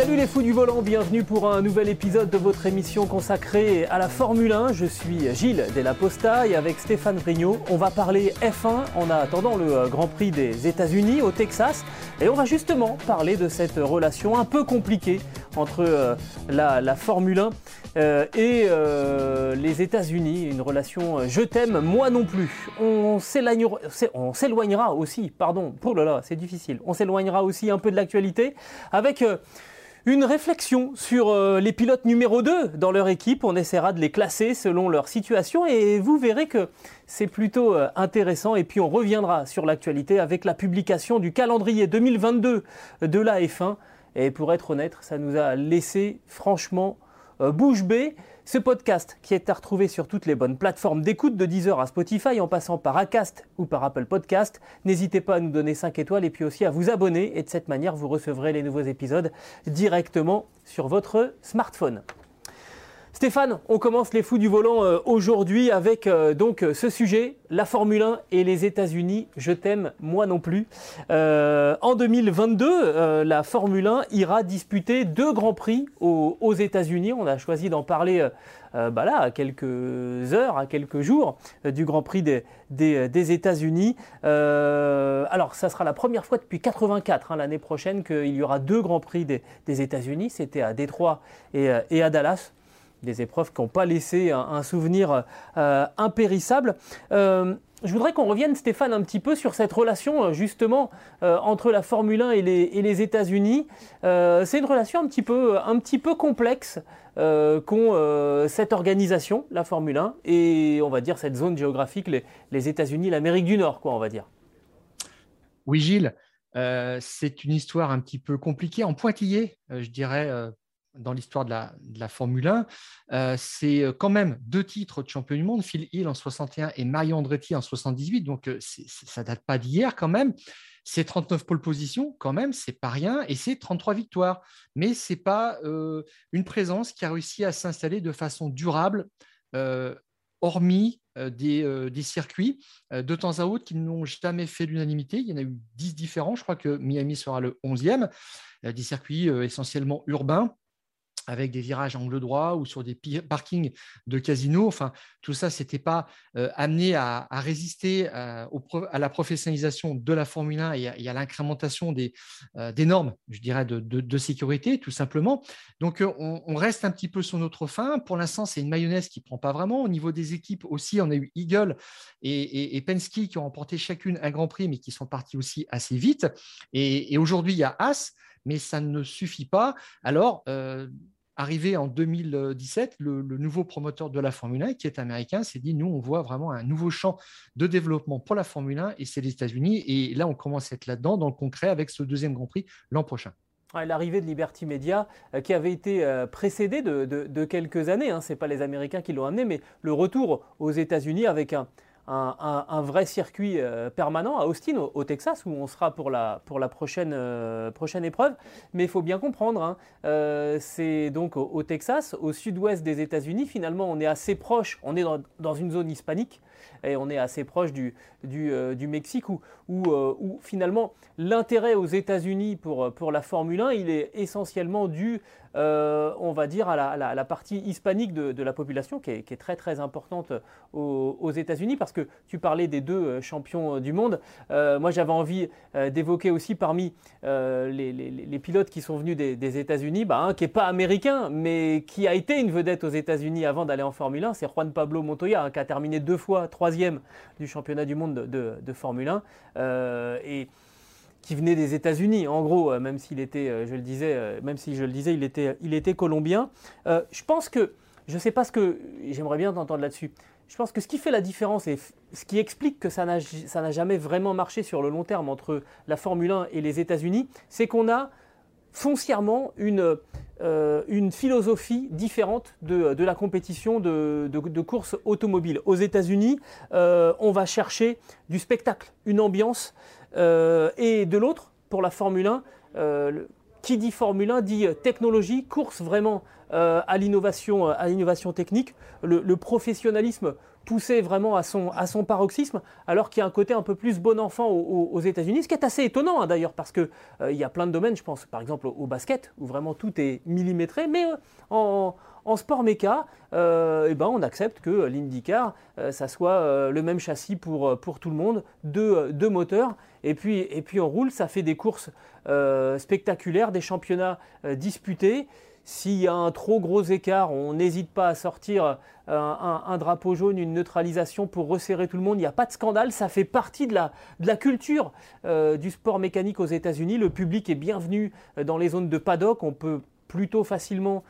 Salut les fous du volant, bienvenue pour un nouvel épisode de votre émission consacrée à la Formule 1. Je suis Gilles Della Posta et avec Stéphane Vrignot, on va parler F1 en attendant le Grand Prix des États-Unis au Texas. Et on va justement parler de cette relation un peu compliquée entre euh, la, Formule 1 euh, et euh, les États-Unis. Une relation je t'aime, moi non plus. On s'éloignera aussi, pardon, oh là là, c'est difficile. On s'éloignera aussi un peu de l'actualité avec une réflexion sur euh, les pilotes numéro 2 dans leur équipe. On essaiera de les classer selon leur situation et vous verrez que c'est plutôt euh, intéressant. Et puis on reviendra sur l'actualité avec la publication du calendrier 2022 de la F1. Et pour être honnête, ça nous a laissé franchement euh, bouche bée. Ce podcast qui est à retrouver sur toutes les bonnes plateformes d'écoute de Deezer à Spotify en passant par Acast ou par Apple Podcast. N'hésitez pas à nous donner 5 étoiles et puis aussi à vous abonner et de cette manière vous recevrez les nouveaux épisodes directement sur votre smartphone. Stéphane, on commence les fous du volant euh, aujourd'hui avec euh, donc ce sujet, la Formule 1 et les États-Unis. Je t'aime, moi non plus. Euh, en 2022, la Formule 1 ira disputer deux grands prix aux, États-Unis. On a choisi d'en parler bah à quelques heures, à quelques jours du Grand Prix des, États-Unis. alors, ça sera la première fois depuis 84 hein, l'année prochaine qu'il y aura deux Grands Prix des, États-Unis. C'était à Détroit et à Dallas des épreuves qui n'ont pas laissé un, souvenir euh, impérissable. Euh, je voudrais qu'on revienne, Stéphane, un petit peu sur cette relation euh, justement entre la Formule 1 et les, États-Unis. c'est une relation un petit peu, un petit peu complexe qu'ont cette organisation, la Formule 1, et on va dire cette zone géographique, les, les États-Unis, l'Amérique du Nord, quoi, on va dire. Oui, Gilles, c'est une histoire un petit peu compliquée, en pointillé, je dirais, dans l'histoire de la, Formule 1. Euh, c'est euh, quand même deux titres de champion du monde, Phil Hill en 61 et Mario Andretti en 78, donc euh, ça date pas d'hier quand même. C'est 39 pole positions quand même, c'est pas rien, et c'est 33 victoires. Mais c'est pas une présence qui a réussi à s'installer de façon durable, hormis des, des, circuits de temps à autre qui n'ont jamais fait l'unanimité. Il y en a eu 10 différents, je crois que Miami sera le 11e, des circuits essentiellement urbains avec des virages angle droit ou sur des parkings de casino. Enfin, tout ça, ce n'était pas euh, amené à, résister euh, à, la professionnalisation de la Formule 1 et à, l'incrémentation euh, des, normes, je dirais, de, sécurité, tout simplement. Donc, on, reste un petit peu sur notre fin. Pour l'instant, c'est une mayonnaise qui ne prend pas vraiment. Au niveau des équipes aussi, on a eu Eagle et, et, Penske qui ont remporté chacune un Grand Prix, mais qui sont partis aussi assez vite. Et, aujourd'hui, il y a As mais ça ne suffit pas. Alors, arrivé en 2017, le, nouveau promoteur de la Formule 1, qui est américain, s'est dit, nous, on voit vraiment un nouveau champ de développement pour la Formule 1, et c'est les États-Unis. Et là, on commence à être là-dedans, dans le concret, avec ce deuxième Grand Prix l'an prochain. L'arrivée de Liberty Media, euh, qui avait été euh, précédée de, quelques années, hein, ce n'est pas les Américains qui l'ont amené, mais le retour aux États-Unis avec un, un, vrai circuit euh, permanent à Austin, au, Texas, où on sera pour la, euh, prochaine épreuve. Mais il faut bien comprendre, hein, euh, c'est donc au, Texas, au sud-ouest des États-Unis. Finalement, on est assez proche, on est dans, une zone hispanique, et on est assez proche du, Mexique, où, où, finalement l'intérêt aux États-Unis pour, pour la Formule 1, il est essentiellement dû euh, on va dire, à la, partie hispanique de, la population, qui est, très très importante aux, États-Unis, parce que tu parlais des deux euh, champions euh, du monde. moi, j'avais envie d'évoquer aussi parmi les, pilotes qui sont venus des, États-Unis, bah, un qui n'est pas américain, mais qui a été une vedette aux États-Unis avant d'aller en Formule 1, c'est Juan Pablo Montoya, hein, qui a terminé deux fois troisième du championnat du monde de, Formule 1. et qui venait des États-Unis, en gros, euh, même s'il était, euh, je le disais, euh, même si je le disais, il était, il était colombien. je pense que, je ne sais pas ce que, j'aimerais bien t'entendre là-dessus. je pense que ce qui fait la différence et ce qui explique que ça n'a jamais vraiment marché sur le long terme entre la Formule 1 et les États-Unis, c'est qu'on a foncièrement une, une philosophie différente de, la compétition de, course automobile. Aux États-Unis, on va chercher du spectacle, une ambiance, et de l'autre, pour la Formule 1, qui dit Formule 1 dit technologie, course vraiment à l'innovation, à l'innovation technique, le professionnalisme poussé vraiment à son, à son paroxysme, alors qu'il y a un côté un peu plus bon enfant aux, États-Unis, ce qui est assez étonnant hein, d'ailleurs, parce qu'il euh, y a plein de domaines, je pense par exemple au, basket, où vraiment tout est millimétré, mais euh, en, en, sport méca, euh, eh ben, on accepte que l'IndyCar, ça soit le même châssis pour, pour tout le monde, deux, deux moteurs, et puis, et puis on roule, ça fait des courses spectaculaires, des championnats disputés. S'il y a un trop gros écart, on n'hésite pas à sortir euh, un, drapeau jaune, une neutralisation pour resserrer tout le monde. Il n'y a pas de scandale, ça fait partie de la, culture euh, du sport mécanique aux États-Unis. Le public est bienvenu euh, dans les zones de paddock. On peut plutôt facilement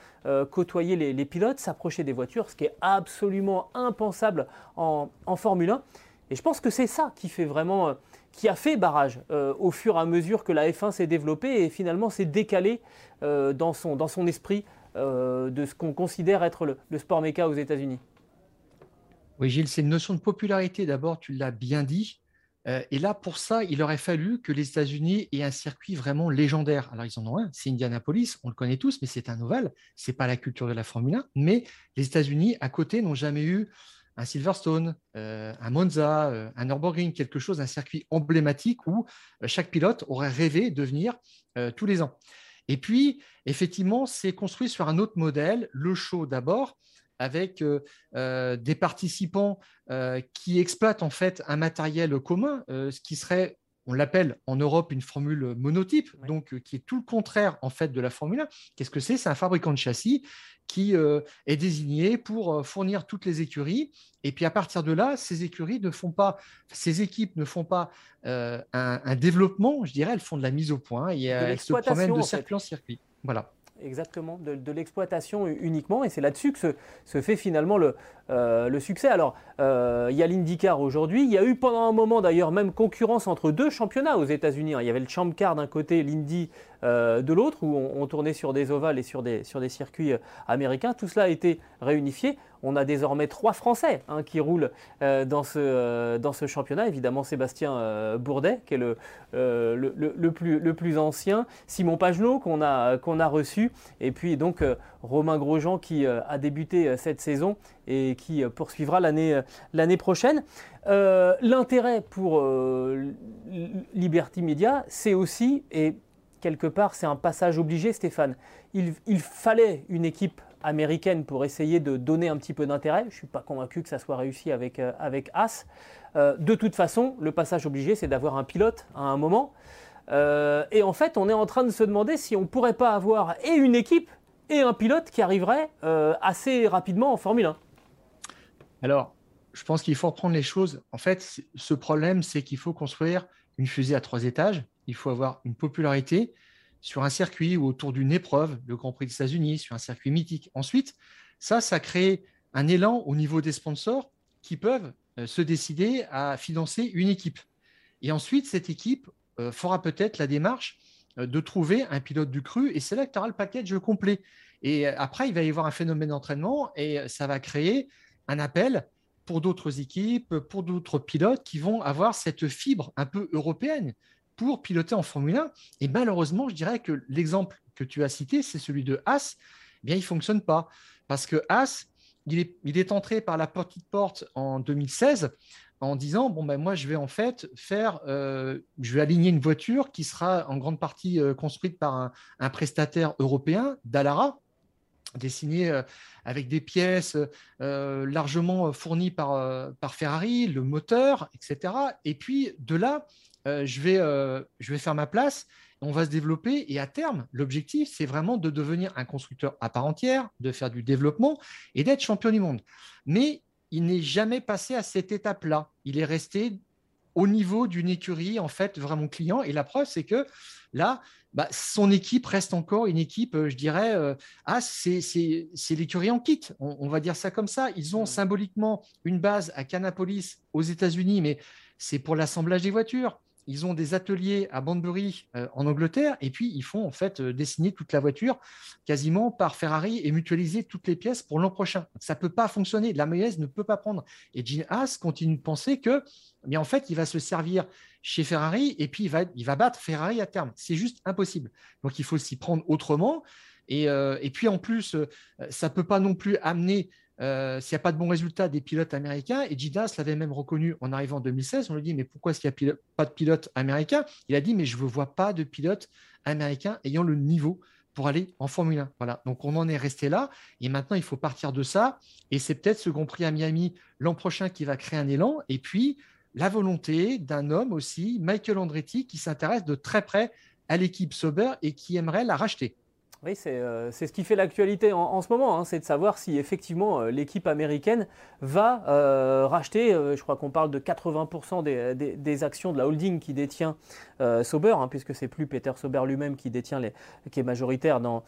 côtoyer les, pilotes, s'approcher des voitures, ce qui est absolument impensable en, en Formule 1. Et je pense que c'est ça qui fait vraiment qui a fait barrage euh, au fur et à mesure que la F1 s'est développée et finalement s'est décalée euh, dans, son, dans son esprit euh, de ce qu'on considère être le, sport méca aux États-Unis. Oui, Gilles, c'est une notion de popularité d'abord, tu l'as bien dit. et là, pour ça, il aurait fallu que les États-Unis aient un circuit vraiment légendaire. Alors, ils en ont un, c'est Indianapolis, on le connaît tous, mais c'est un ovale, c'est pas la culture de la Formule 1. Mais les États-Unis, à côté, n'ont jamais eu un Silverstone, euh, un Monza, euh, un Nürburgring, quelque chose, un circuit emblématique où euh, chaque pilote aurait rêvé de venir tous les ans. Et puis, effectivement, c'est construit sur un autre modèle, le show d'abord, avec des participants qui exploitent en fait un matériel commun, ce qui serait on l'appelle en Europe une formule monotype, donc qui est tout le contraire en fait de la Formule 1. Qu'est-ce que c'est? C'est un fabricant de châssis qui euh, est désigné pour euh, fournir toutes les écuries. Et puis à partir de là, ces écuries ne font pas, ces équipes ne font pas euh, un, développement, je dirais, elles font de la mise au point et elles se promènent de circuit en circuit. Voilà. Exactement, de, l'exploitation uniquement, et c'est là-dessus que se, fait finalement le, le succès. Alors, il y a l'IndyCar aujourd'hui, il y a eu pendant un moment d'ailleurs même concurrence entre deux championnats aux États-Unis. Il y avait le Champ Car d'un côté, l'Indy euh, de l'autre, où on, tournait sur des ovales et sur des, sur des circuits euh, américains. Tout cela a été réunifié. On a désormais trois Français hein, qui roulent euh, dans, ce, dans ce championnat. Évidemment, Sébastien Bourdet, qui est le, le, plus, le plus ancien, Simon Pagenaud, qu'on a, a reçu, et puis donc Romain Grosjean, qui a débuté cette saison et qui poursuivra l'année, l'année prochaine. L'intérêt pour Liberty Media, c'est aussi, et quelque part, c'est un passage obligé, Stéphane. Il, fallait une équipe américaine pour essayer de donner un petit peu d'intérêt. Je ne suis pas convaincu que ça soit réussi avec, euh, avec As. Euh, de toute façon, le passage obligé, c'est d'avoir un pilote à un moment. Euh, et en fait, on est en train de se demander si on ne pourrait pas avoir et une équipe et un pilote qui arriverait assez rapidement en Formule 1. Alors, je pense qu'il faut reprendre les choses. En fait, ce problème, c'est qu'il faut construire une fusée à trois étages il faut avoir une popularité sur un circuit ou autour d'une épreuve, le Grand Prix des États-Unis, sur un circuit mythique. Ensuite, ça, ça crée un élan au niveau des sponsors qui peuvent euh, se décider à financer une équipe. Et ensuite, cette équipe euh, fera peut-être la démarche euh, de trouver un pilote du cru et c'est là que tu auras le package complet. Et après, il va y avoir un phénomène d'entraînement et ça va créer un appel pour d'autres équipes, pour d'autres pilotes qui vont avoir cette fibre un peu européenne pour piloter en Formule 1. Et malheureusement, je dirais que l'exemple que tu as cité, c'est celui de Haas. Eh bien, il ne fonctionne pas. Parce que Haas, il est, il est, entré par la petite porte en 2016 en disant bon ben moi je vais en fait faire euh, je vais aligner une voiture qui sera en grande partie euh, construite par un, prestataire européen Dallara dessiné euh, avec des pièces largement fournies par, par Ferrari, le moteur, etc. Et puis de là, euh, je, vais, euh, je vais faire ma place, on va se développer et à terme, l'objectif, c'est vraiment de devenir un constructeur à part entière, de faire du développement et d'être champion du monde. Mais il n'est jamais passé à cette étape-là. Il est resté au niveau d'une écurie en fait vraiment client. Et la preuve, c'est que là, bah, son équipe reste encore une équipe, je dirais, ah, c'est l'écurie en kit, on, va dire ça comme ça. Ils ont symboliquement une base à Canapolis aux États-Unis, mais c'est pour l'assemblage des voitures ils ont des ateliers à Banbury euh, en Angleterre et puis ils font en fait euh, dessiner toute la voiture quasiment par Ferrari et mutualiser toutes les pièces pour l'an prochain. Ça ne peut pas fonctionner. La mayonnaise ne peut pas prendre. Et Gene Haas continue de penser que, mais en fait, il va se servir chez Ferrari et puis il va, battre Ferrari à terme. C'est juste impossible. Donc il faut s'y prendre autrement. Et, euh, et, puis en plus, ça ne peut pas non plus amener euh, s'il n'y a pas de bons résultats des pilotes américains, et Gidas l'avait même reconnu en arrivant en 2016, on lui dit mais pourquoi est-ce qu'il n'y a pas de pilote américain Il a dit mais je ne vois pas de pilote américain ayant le niveau pour aller en Formule 1. Voilà, donc on en est resté là, et maintenant il faut partir de ça, et c'est peut-être ce Grand Prix à Miami l'an prochain qui va créer un élan, et puis la volonté d'un homme aussi, Michael Andretti, qui s'intéresse de très près à l'équipe Sauber et qui aimerait la racheter. Oui, euh, c'est ce qui fait l'actualité en, ce moment, hein, c'est de savoir si effectivement euh, l'équipe américaine va euh, racheter, je crois qu'on parle de 80% des, actions de la holding qui détient Sauber, hein, puisque c'est plus Peter Sauber lui-même qui détient les, qui est majoritaire dans,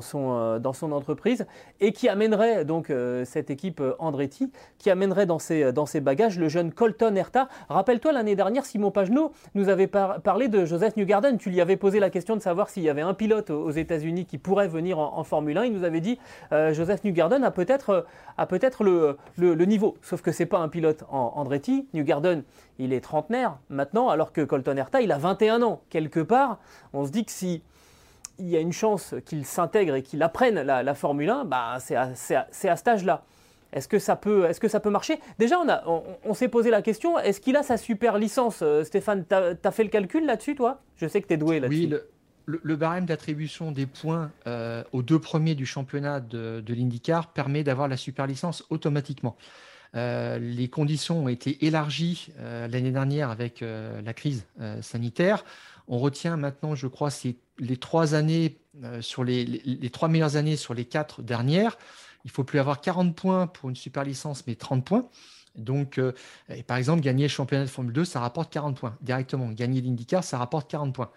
son, entreprise, et qui amènerait donc cette équipe Andretti, qui amènerait dans ses, dans bagages le jeune Colton Herta. Rappelle-toi l'année dernière, Simon Pagenaud nous avait parlé de Joseph Newgarden, tu lui avais posé la question de savoir s'il y avait un pilote aux États-Unis qui pourrait venir en, Formule 1. Il nous avait dit euh, Joseph Newgarden a peut-être euh, peut-être le, le, niveau, sauf que c'est pas un pilote en Andretti. Newgarden, il est trentenaire maintenant, alors que Colton Herta, il a 21 ans. Quelque part, on se dit que si il y a une chance qu'il s'intègre et qu'il apprenne la, Formule 1, bah, c'est à, à, cet âge-là. Est-ce que, ça peut, est-ce que ça peut marcher? Déjà, on, s'est posé la question, est-ce qu'il a sa super licence? Euh, Stéphane, tu as, fait le calcul là-dessus, toi? Je sais que tu es doué là-dessus. Oui, barème d'attribution des points euh, aux deux premiers du championnat de, l'IndyCar permet d'avoir la super licence automatiquement. Euh, les conditions ont été élargies euh, l'année dernière avec la crise sanitaire. On retient maintenant, je crois, les trois années sur les, trois meilleures années sur les quatre dernières. Il faut plus avoir 40 points pour une super licence, mais 30 points. Donc, par exemple, gagner le championnat de Formule 2, ça rapporte 40 points directement. Gagner l'IndyCar, ça rapporte 40 points.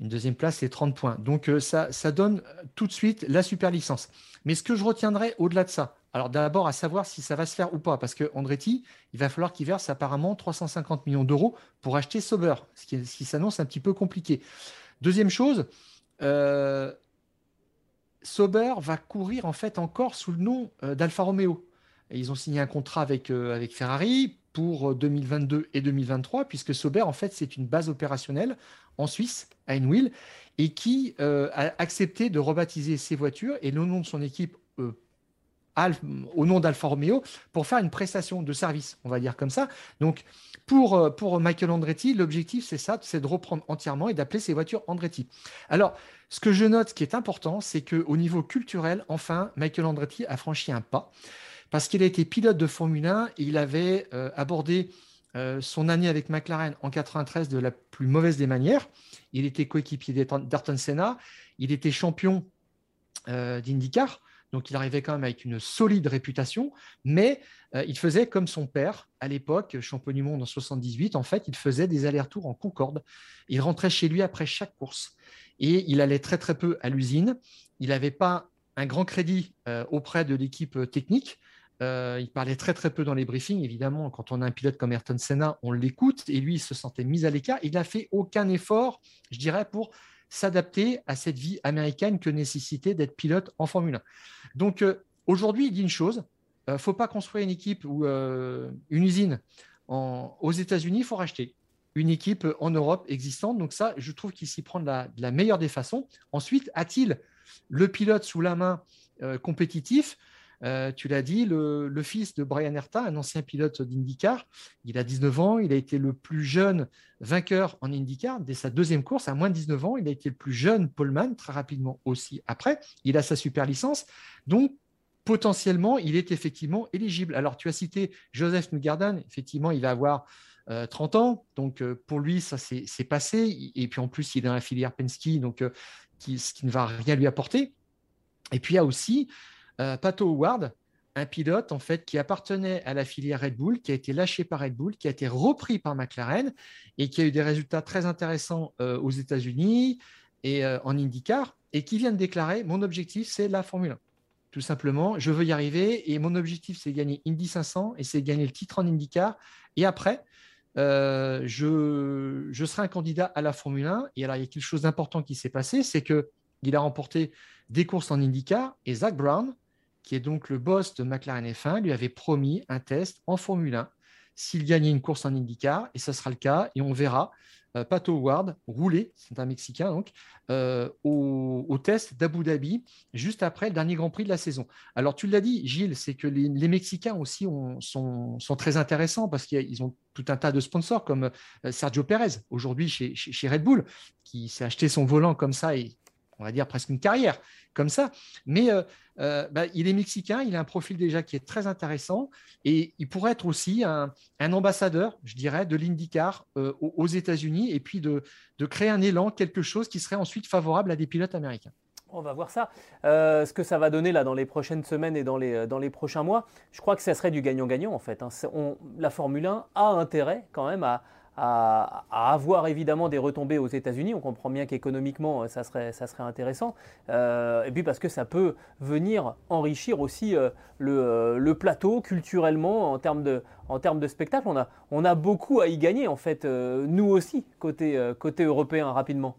Une deuxième place, c'est 30 points. Donc euh, ça, donne euh, tout de suite la super licence. Mais ce que je retiendrai au-delà de ça, alors d'abord à savoir si ça va se faire ou pas, parce que Andretti, il va falloir qu'il verse apparemment 350 millions d'euros pour acheter Sauber, ce qui, s'annonce un petit peu compliqué. Deuxième chose, euh, Sauber va courir en fait encore sous le nom d'Alfa Romeo. ils ont signé un contrat avec Ferrari pour 2022 et 2023, puisque Sauber, en fait, c'est une base opérationnelle en Suisse, à Enwil, et qui euh, a accepté de rebaptiser ses voitures et le nom de son équipe euh, au nom d'Alfa Romeo pour faire une prestation de service, on va dire comme ça. Donc, pour, euh, pour Michael Andretti, l'objectif, c'est ça, c'est de reprendre entièrement et d'appeler ses voitures Andretti. Alors, ce que je note, ce qui est important, c'est qu'au niveau culturel, enfin, Michael Andretti a franchi un pas parce qu'il a été pilote de Formule 1 et il avait abordé euh, son année avec McLaren en 93 de la plus mauvaise des manières. Il était coéquipier d'Ayrton Senna. Il était champion euh, d'IndyCar. Donc il arrivait quand même avec une solide réputation, mais euh, il faisait comme son père à l'époque, champion du monde en 78. En fait, il faisait des allers-retours en Concorde. Il rentrait chez lui après chaque course et il allait très très peu à l'usine. Il n'avait pas un grand crédit auprès de l'équipe technique. Euh, il parlait très très peu dans les briefings. Évidemment, quand on a un pilote comme Ayrton Senna, on l'écoute et lui, il se sentait mis à l'écart. Il n'a fait aucun effort, je dirais, pour s'adapter à cette vie américaine que nécessitait d'être pilote en Formule 1. Donc euh, aujourd'hui, il dit une chose il euh, ne faut pas construire une équipe ou une usine aux États-Unis, il faut racheter une équipe en Europe existante. Donc ça, je trouve qu'il s'y prend de la, meilleure des façons. Ensuite, a-t-il le pilote sous la main compétitif? Euh, tu l'as dit, le, fils de Brian Herta, un ancien pilote d'IndyCar, il a 19 ans, il a été le plus jeune vainqueur en IndyCar dès sa deuxième course, à moins de 19 ans. Il a été le plus jeune poleman, très rapidement aussi après. Il a sa super licence. Donc, potentiellement, il est effectivement éligible. Alors, tu as cité Joseph Newgarden, effectivement, il va avoir 30 euh, ans, donc euh, pour lui, ça c'est passé. Et puis en plus, il est dans la filière Penske, donc ce qui ne va rien lui apporter. Et puis il y a aussi euh, Pato Howard, un pilote en fait qui appartenait à la filière Red Bull, qui a été lâché par Red Bull, qui a été repris par McLaren et qui a eu des résultats très intéressants aux États-Unis et en IndyCar et qui vient de déclarer mon objectif c'est la Formule 1 tout simplement. Je veux y arriver et mon objectif, c'est gagner Indy 500 et c'est gagner le titre en IndyCar. Et après, euh, je, je, serai un candidat à la Formule 1. Et alors, il y a quelque chose d'important qui s'est passé, c'est qu'il a remporté des courses en IndyCar et Zach Brown, qui est donc le boss de McLaren F1, lui avait promis un test en Formule 1 s'il gagnait une course en IndyCar, et ça sera le cas, et on verra euh, Pato Ward rouler, c'est un Mexicain donc, euh, au, test d'Abu Dhabi, juste après le dernier Grand Prix de la saison. Alors tu l'as dit, Gilles, c'est que les, Mexicains aussi sont, très intéressants parce qu'ils ont tout un tas de sponsors comme euh, Sergio Perez, aujourd'hui chez, chez, Red Bull, qui s'est acheté son volant comme ça et on va dire presque une carrière comme ça. Mais euh, euh, bah, il est mexicain, il a un profil déjà qui est très intéressant et il pourrait être aussi un, ambassadeur, je dirais, de l'IndyCar euh, aux États-Unis et puis de, créer un élan, quelque chose qui serait ensuite favorable à des pilotes américains. On va voir ça. ce que ça va donner là dans les prochaines semaines et dans les, dans les prochains mois, je crois que ça serait du gagnant-gagnant en fait. Hein. la Formule 1 a intérêt quand même à, à, avoir évidemment des retombées aux États-Unis. On comprend bien qu'économiquement, ça serait, ça serait intéressant. Euh, et puis parce que ça peut venir enrichir aussi euh, euh, le, plateau culturellement en termes de, en termes de spectacle. On a, on a beaucoup à y gagner en fait, nous aussi, côté, côté européen, rapidement.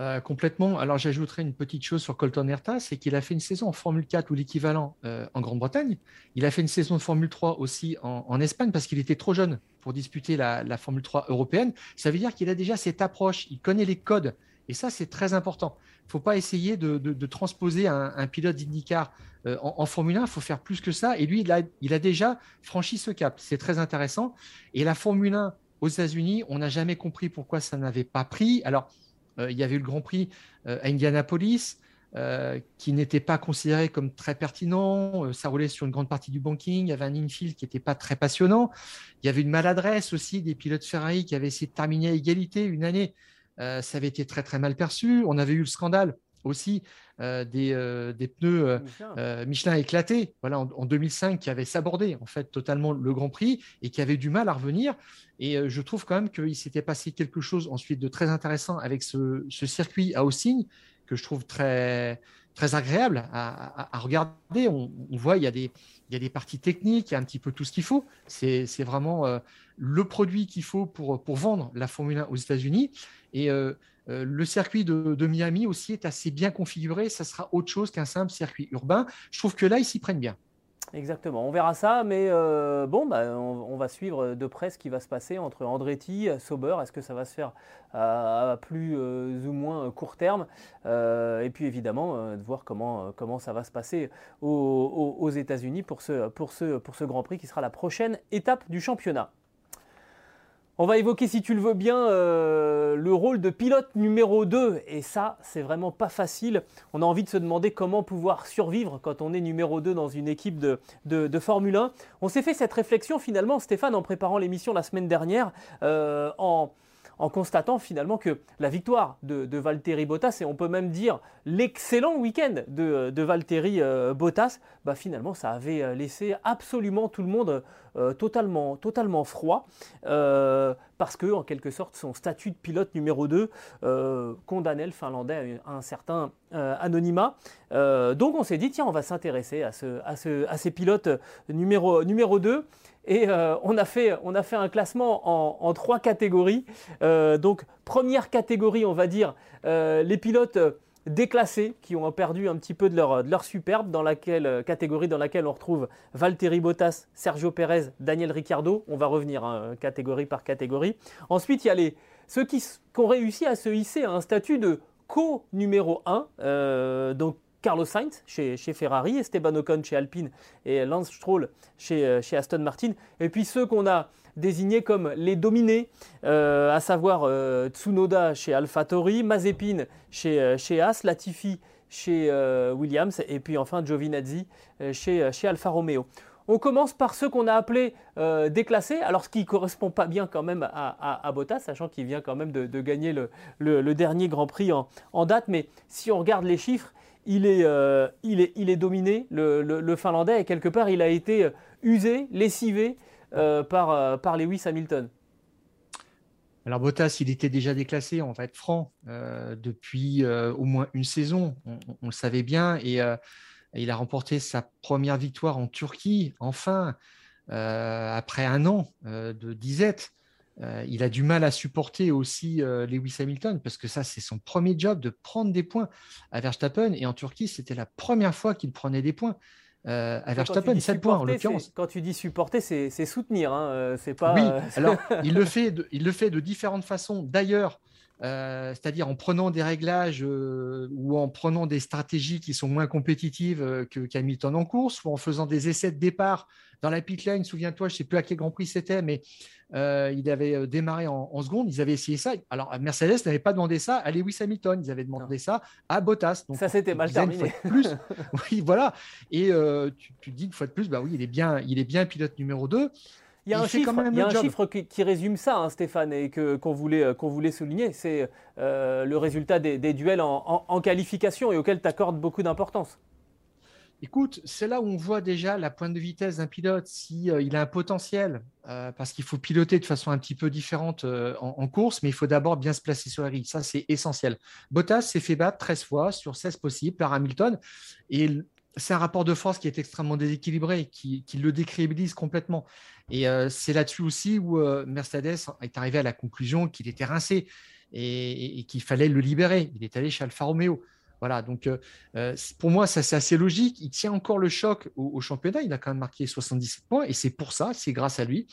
Euh, complètement. Alors j'ajouterai une petite chose sur Colton Herta, c'est qu'il a fait une saison en Formule 4 ou l'équivalent euh, en Grande-Bretagne. Il a fait une saison de Formule 3 aussi en, Espagne parce qu'il était trop jeune pour disputer la, Formule 3 européenne. Ça veut dire qu'il a déjà cette approche, il connaît les codes. Et ça, c'est très important. Il ne faut pas essayer de, transposer un, pilote d'IndyCar euh, en, Formule 1. Il faut faire plus que ça. Et lui, il a, il a déjà franchi ce cap. C'est très intéressant. Et la Formule 1 aux États-Unis, on n'a jamais compris pourquoi ça n'avait pas pris. Alors, il y avait eu le Grand Prix euh, à Indianapolis, euh, qui n'était pas considéré comme très pertinent. ça roulait sur une grande partie du banking. Il y avait un infield qui n'était pas très passionnant. Il y avait une maladresse aussi des pilotes Ferrari qui avaient essayé de terminer à égalité une année. ça avait été très très mal perçu. On avait eu le scandale aussi euh, euh, des, pneus euh, Michelin. éclatés voilà, en, 2005 qui avaient sabordé en fait totalement le Grand Prix et qui avaient du mal à revenir. Et je trouve quand même qu'il s'était passé quelque chose ensuite de très intéressant avec ce, circuit à Austin que je trouve très, très agréable à, regarder. On, voit il y, a des, il y a des parties techniques, il y a un petit peu tout ce qu'il faut. C'est vraiment le produit qu'il faut pour, vendre la Formule 1 aux États-Unis. Et euh, le circuit de, Miami aussi est assez bien configuré. Ça sera autre chose qu'un simple circuit urbain. Je trouve que là, ils s'y prennent bien. Exactement, on verra ça, mais euh, bon, bah, on, va suivre de près ce qui va se passer entre Andretti, Sauber, est-ce que ça va se faire à, plus euh, ou moins court terme, et puis évidemment de voir comment, ça va se passer aux, États-Unis pour ce Grand Prix qui sera la prochaine étape du championnat. On va évoquer, si tu le veux bien, euh, le rôle de pilote numéro 2. Et ça, c'est vraiment pas facile. On a envie de se demander comment pouvoir survivre quand on est numéro 2 dans une équipe de, Formule 1. On s'est fait cette réflexion finalement, Stéphane, en préparant l'émission la semaine dernière, euh, en constatant finalement que la victoire de, de Valtteri Bottas, et on peut même dire l'excellent week-end de, de Valtteri euh, Bottas, bah finalement ça avait euh, laissé absolument tout le monde euh, totalement, totalement froid, parce que en quelque sorte son statut de pilote numéro 2 condamnait le Finlandais à un certain anonymat. donc on s'est dit, tiens, on va s'intéresser à, ce, ces pilotes numéro, numéro 2. Et euh, on, a fait, on, a fait, un classement en, trois catégories. Euh, donc, première catégorie, on va dire, euh, les pilotes déclassés qui ont perdu un petit peu de leur, de leur superbe, dans laquelle catégorie dans laquelle on retrouve Valtteri Bottas, Sergio Perez, Daniel Ricciardo. On va revenir hein, catégorie par catégorie. Ensuite, il y a les, ceux qui, qui, ont réussi à se hisser à un statut de co-numéro 1. donc, Carlos Sainz chez, Ferrari, Esteban Ocon chez Alpine et Lance Stroll chez, euh, chez Aston Martin. Et puis ceux qu'on a désignés comme les dominés, euh, à savoir euh, Tsunoda chez AlphaTauri, Mazepin chez, chez As, Latifi chez Williams et puis enfin Giovinazzi chez, chez Alfa Romeo. On commence par ceux qu'on a appelés déclassés, alors ce qui ne correspond pas bien quand même à, Bottas, sachant qu'il vient quand même de, gagner le, dernier Grand Prix en, en, date, mais si on regarde les chiffres, il est, il est, il est dominé, le, Finlandais, et quelque part, il a été usé, lessivé par, par Lewis Hamilton. Alors Bottas, il était déjà déclassé, on va être franc, depuis au moins une saison, on, le savait bien, et il a remporté sa première victoire en Turquie, enfin, après un an de disette. Euh, il a du mal à supporter aussi euh, Lewis Hamilton parce que ça, c'est son premier job de prendre des points à Verstappen. Et en Turquie, c'était la première fois qu'il prenait des points. Euh, à Verstappen, 7 points en l'occurrence. Quand tu dis supporter, c'est soutenir. Hein, c'est pas, oui, alors il le, fait de, il le fait de différentes façons. D'ailleurs, c'est-à-dire en prenant des réglages ou en prenant des stratégies qui sont moins compétitives que qu'Hamilton en course, ou en faisant des essais de départ dans la pit lane. Souviens-toi, je ne sais plus à quel Grand Prix c'était, mais euh, il avait euh, démarré en, seconde. Ils avaient essayé ça. Alors, Mercedes n'avait pas demandé ça à Lewis Hamilton. Ils avaient demandé ça à Bottas. Donc, ça, c'était mal terminé. Plus. oui, voilà. Et euh, tu, te dis une fois de plus, bah oui, il est bien, il est bien pilote numéro 2. Il y a un chiffre, qui, résume ça, hein, Stéphane, et que, qu'on, voulait, qu'on voulait souligner, c'est le résultat des, duels en, en qualification et auquel tu accordes beaucoup d'importance. Écoute, c'est là où on voit déjà la pointe de vitesse d'un pilote, s'il euh, il a un potentiel, euh, parce qu'il faut piloter de façon un petit peu différente euh, en, course, mais il faut d'abord bien se placer sur la grille. Ça, c'est essentiel. Bottas s'est fait battre 13 fois sur 16 possibles par Hamilton, et c'est un rapport de force qui est extrêmement déséquilibré, qui, qui le décrédibilise complètement. Et c'est là-dessus aussi où Mercedes est arrivé à la conclusion qu'il était rincé et, qu'il fallait le libérer. Il est allé chez Alfa Romeo. Voilà, donc euh, euh, pour moi, ça c'est assez logique. Il tient encore le choc au, championnat. Il a quand même marqué 77 points et c'est pour ça, c'est grâce à lui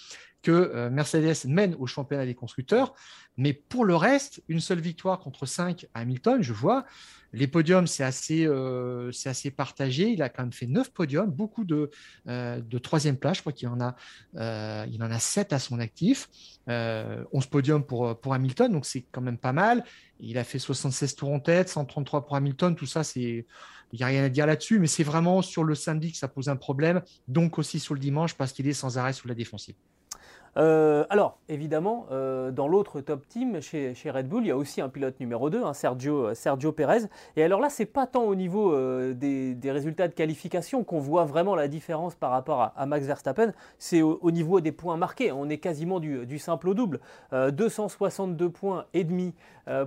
euh, Mercedes mène au championnat des constructeurs. Mais pour le reste, une seule victoire contre 5 à Hamilton, je vois. Les podiums, c'est assez, euh, partagé. Il a quand même fait 9 podiums, beaucoup de, euh, de troisième place. Je crois qu'il en, a, il en a 7 à son actif. 11 podiums pour, pour Hamilton, donc c'est quand même pas mal. Il a fait 76 tours en tête, 133 pour Hamilton. Tout ça. Il n'y a rien à dire là-dessus, mais c'est vraiment sur le samedi que ça pose un problème, donc aussi sur le dimanche parce qu'il est sans arrêt sous la défensive. Euh, alors, évidemment, euh, dans l'autre top team, chez, Red Bull, il y a aussi un pilote numéro 2, hein, Sergio, Sergio Perez. Et alors là, c'est pas tant au niveau euh, des, résultats de qualification qu'on voit vraiment la différence par rapport à, Max Verstappen, c'est au, niveau des points marqués. On est quasiment du, du simple au double. 262 points et demi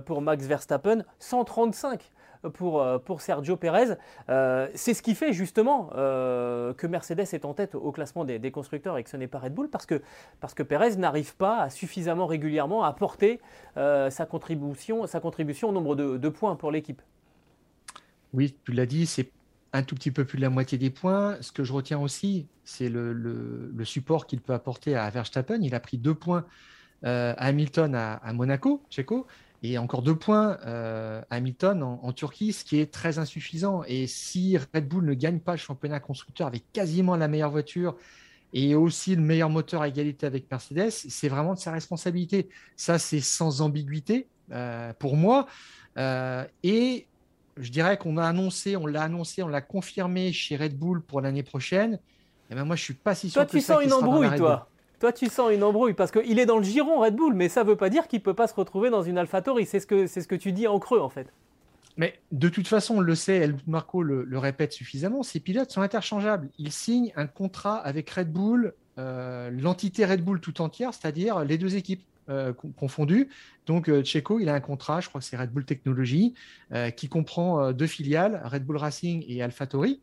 pour Max Verstappen, 135 pour, euh, pour Sergio Pérez. Euh, c'est ce qui fait justement euh, que Mercedes est en tête au classement des, constructeurs et que ce n'est pas Red Bull parce que, Pérez n'arrive pas suffisamment régulièrement à apporter sa, contribution, sa contribution au nombre de, points pour l'équipe. Oui, tu l'as dit, c'est un tout petit peu plus de la moitié des points. Ce que je retiens aussi, c'est le, le, support qu'il peut apporter à Verstappen. Il a pris deux points à Hamilton à, à Monaco, Checo, et encore deux points euh, Hamilton en, Turquie, ce qui est très insuffisant. Et si Red Bull ne gagne pas le championnat constructeur avec quasiment la meilleure voiture et aussi le meilleur moteur à égalité avec Mercedes, c'est vraiment de sa responsabilité. Ça, c'est sans ambiguïté euh, pour moi. Euh, et je dirais qu'on a annoncé, on l'a annoncé, on l'a confirmé chez Red Bull pour l'année prochaine. Et ben moi, je suis pas si sûr. Toi, tu sens une embrouille, toi. Toi, tu sens une embrouille parce qu'il est dans le giron Red Bull, mais ça ne veut pas dire qu'il ne peut pas se retrouver dans une AlphaTauri. C'est ce, que, c'est ce que tu dis en creux, en fait. Mais de toute façon, on le sait, Marco le, répète suffisamment, ces pilotes sont interchangeables. Ils signent un contrat avec Red Bull, euh, l'entité Red Bull tout entière, c'est-à-dire les deux équipes euh, confondues. Donc, euh, Checo, il a un contrat, je crois que c'est Red Bull Technology, qui comprend deux filiales, Red Bull Racing et AlphaTauri.